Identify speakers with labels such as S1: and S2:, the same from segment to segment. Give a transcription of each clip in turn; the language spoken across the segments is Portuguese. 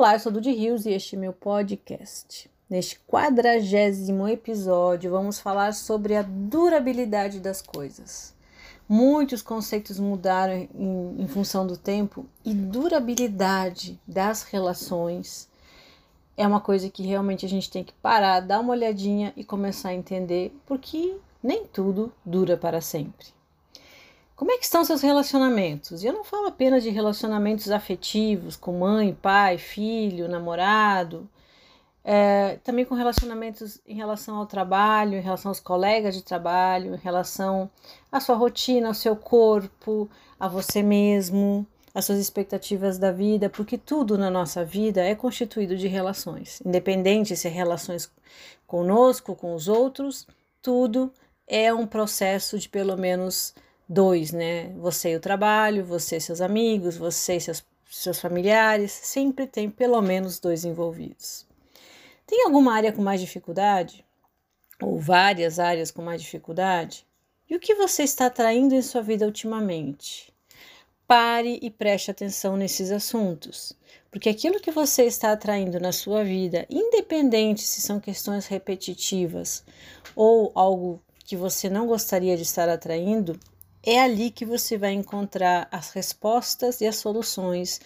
S1: Olá, eu sou Dudy Rios e este é meu podcast. Neste quadragésimo episódio, vamos falar sobre a durabilidade das coisas. Muitos conceitos mudaram em, em função do tempo e durabilidade das relações é uma coisa que realmente a gente tem que parar, dar uma olhadinha e começar a entender, porque nem tudo dura para sempre. Como é que estão seus relacionamentos? E eu não falo apenas de relacionamentos afetivos com mãe, pai, filho, namorado, é, também com relacionamentos em relação ao trabalho, em relação aos colegas de trabalho, em relação à sua rotina, ao seu corpo, a você mesmo, às suas expectativas da vida, porque tudo na nossa vida é constituído de relações, independente se é relações conosco, com os outros, tudo é um processo de pelo menos dois, né? Você e o trabalho, você e seus amigos, você e seus, seus familiares, sempre tem pelo menos dois envolvidos. Tem alguma área com mais dificuldade? Ou várias áreas com mais dificuldade? E o que você está atraindo em sua vida ultimamente? Pare e preste atenção nesses assuntos, porque aquilo que você está atraindo na sua vida, independente se são questões repetitivas ou algo que você não gostaria de estar atraindo, é ali que você vai encontrar as respostas e as soluções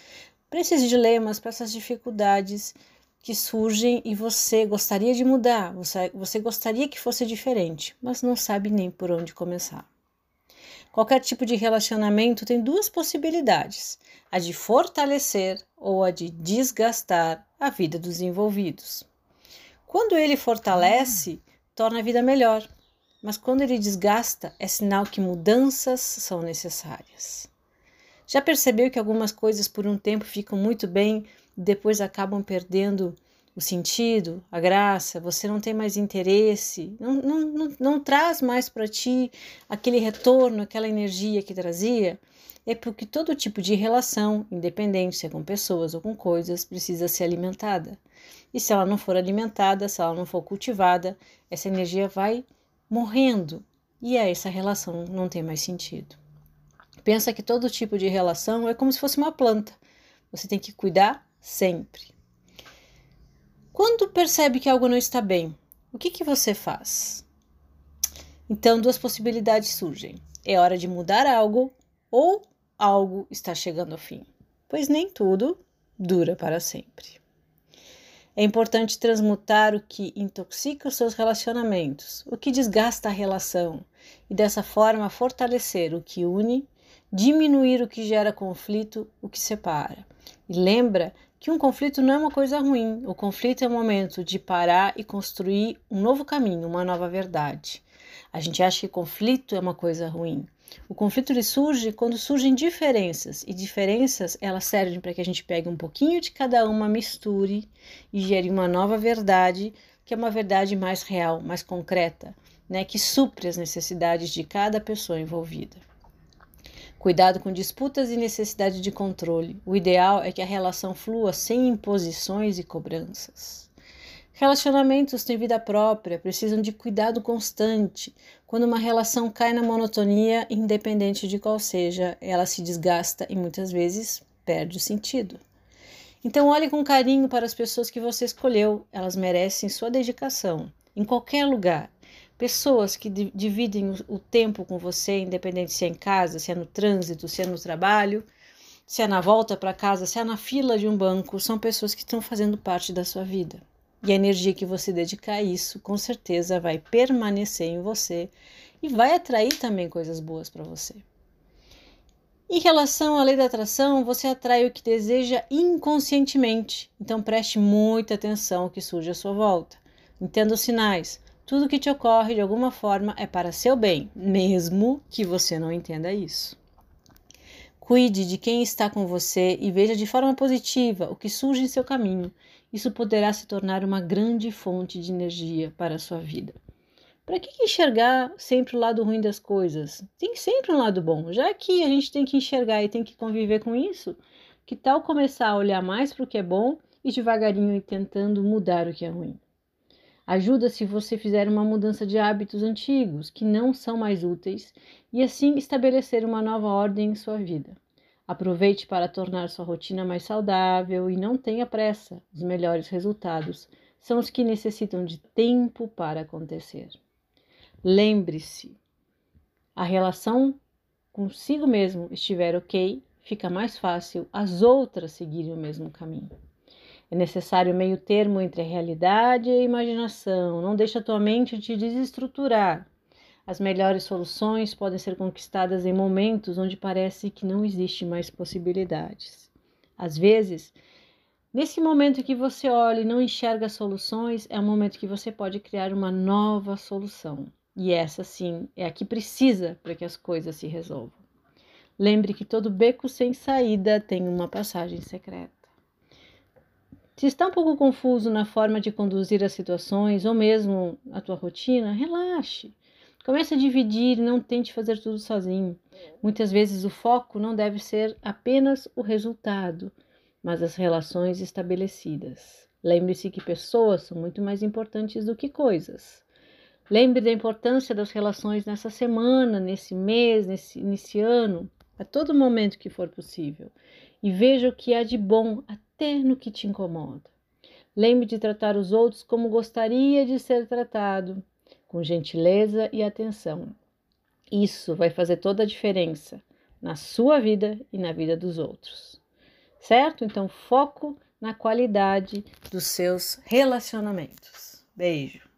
S1: para esses dilemas, para essas dificuldades que surgem e você gostaria de mudar, você, você gostaria que fosse diferente, mas não sabe nem por onde começar. Qualquer tipo de relacionamento tem duas possibilidades: a de fortalecer ou a de desgastar a vida dos envolvidos. Quando ele fortalece, torna a vida melhor, mas quando ele desgasta, é sinal que mudanças são necessárias. Já percebeu que algumas coisas por um tempo ficam muito bem e depois acabam perdendo o sentido, a graça, você não tem mais interesse, não, não, não, não traz mais para ti aquele retorno, aquela energia que trazia? É porque todo tipo de relação, independente se é com pessoas ou com coisas, precisa ser alimentada. E se ela não for alimentada, se ela não for cultivada, essa energia vai morrendo e aí essa relação não tem mais sentido. Pensa que todo tipo de relação é como se fosse uma planta. Você tem que cuidar sempre. Quando percebe que algo não está bem, o que, que você faz? Então, duas possibilidades surgem. É hora de mudar algo ou algo está chegando ao fim, pois nem tudo dura para sempre. É importante transmutar o que intoxica os seus relacionamentos, o que desgasta a relação, e dessa forma fortalecer o que une, diminuir o que gera conflito, o que separa. E lembra que um conflito não é uma coisa ruim, o conflito é o momento de parar e construir um novo caminho, uma nova verdade. A gente acha que conflito é uma coisa ruim, o conflito ele surge quando surgem diferenças, e diferenças elas servem para que a gente pegue um pouquinho de cada uma, misture e gere uma nova verdade, que é uma verdade mais real, mais concreta, né, que supre as necessidades de cada pessoa envolvida. Cuidado com disputas e necessidade de controle. O ideal é que a relação flua sem imposições e cobranças. Relacionamentos têm vida própria, precisam de cuidado constante. Quando uma relação cai na monotonia, independente de qual seja, ela se desgasta e muitas vezes perde o sentido. Então, olhe com carinho para as pessoas que você escolheu, elas merecem sua dedicação, em qualquer lugar. Pessoas que dividem o tempo com você, independente se é em casa, se é no trânsito, se é no trabalho, se é na volta para casa, se é na fila de um banco, são pessoas que estão fazendo parte da sua vida. E a energia que você dedicar a isso, com certeza vai permanecer em você e vai atrair também coisas boas para você. Em relação à lei da atração, você atrai o que deseja inconscientemente. Então preste muita atenção ao que surge à sua volta. Entenda os sinais. Tudo que te ocorre de alguma forma é para seu bem, mesmo que você não entenda isso. Cuide de quem está com você e veja de forma positiva o que surge em seu caminho. Isso poderá se tornar uma grande fonte de energia para a sua vida. Para que enxergar sempre o lado ruim das coisas? Tem sempre um lado bom. Já que a gente tem que enxergar e tem que conviver com isso, que tal começar a olhar mais para o que é bom e devagarinho ir tentando mudar o que é ruim? Ajuda se você fizer uma mudança de hábitos antigos que não são mais úteis e assim estabelecer uma nova ordem em sua vida. Aproveite para tornar sua rotina mais saudável e não tenha pressa. Os melhores resultados são os que necessitam de tempo para acontecer. Lembre-se, a relação consigo mesmo estiver ok, fica mais fácil as outras seguirem o mesmo caminho. É necessário meio termo entre a realidade e a imaginação. Não deixe a tua mente te desestruturar. As melhores soluções podem ser conquistadas em momentos onde parece que não existe mais possibilidades. Às vezes, nesse momento que você olha e não enxerga soluções, é o momento que você pode criar uma nova solução. E essa sim é a que precisa para que as coisas se resolvam. Lembre que todo beco sem saída tem uma passagem secreta. Se está um pouco confuso na forma de conduzir as situações ou mesmo a tua rotina, relaxe. Comece a dividir, não tente fazer tudo sozinho. Muitas vezes o foco não deve ser apenas o resultado, mas as relações estabelecidas. Lembre-se que pessoas são muito mais importantes do que coisas. Lembre da importância das relações nessa semana, nesse mês, nesse, nesse ano, a todo momento que for possível. E veja o que há de bom até no que te incomoda. Lembre de tratar os outros como gostaria de ser tratado com gentileza e atenção. Isso vai fazer toda a diferença na sua vida e na vida dos outros. Certo? Então, foco na qualidade dos seus relacionamentos. Beijo!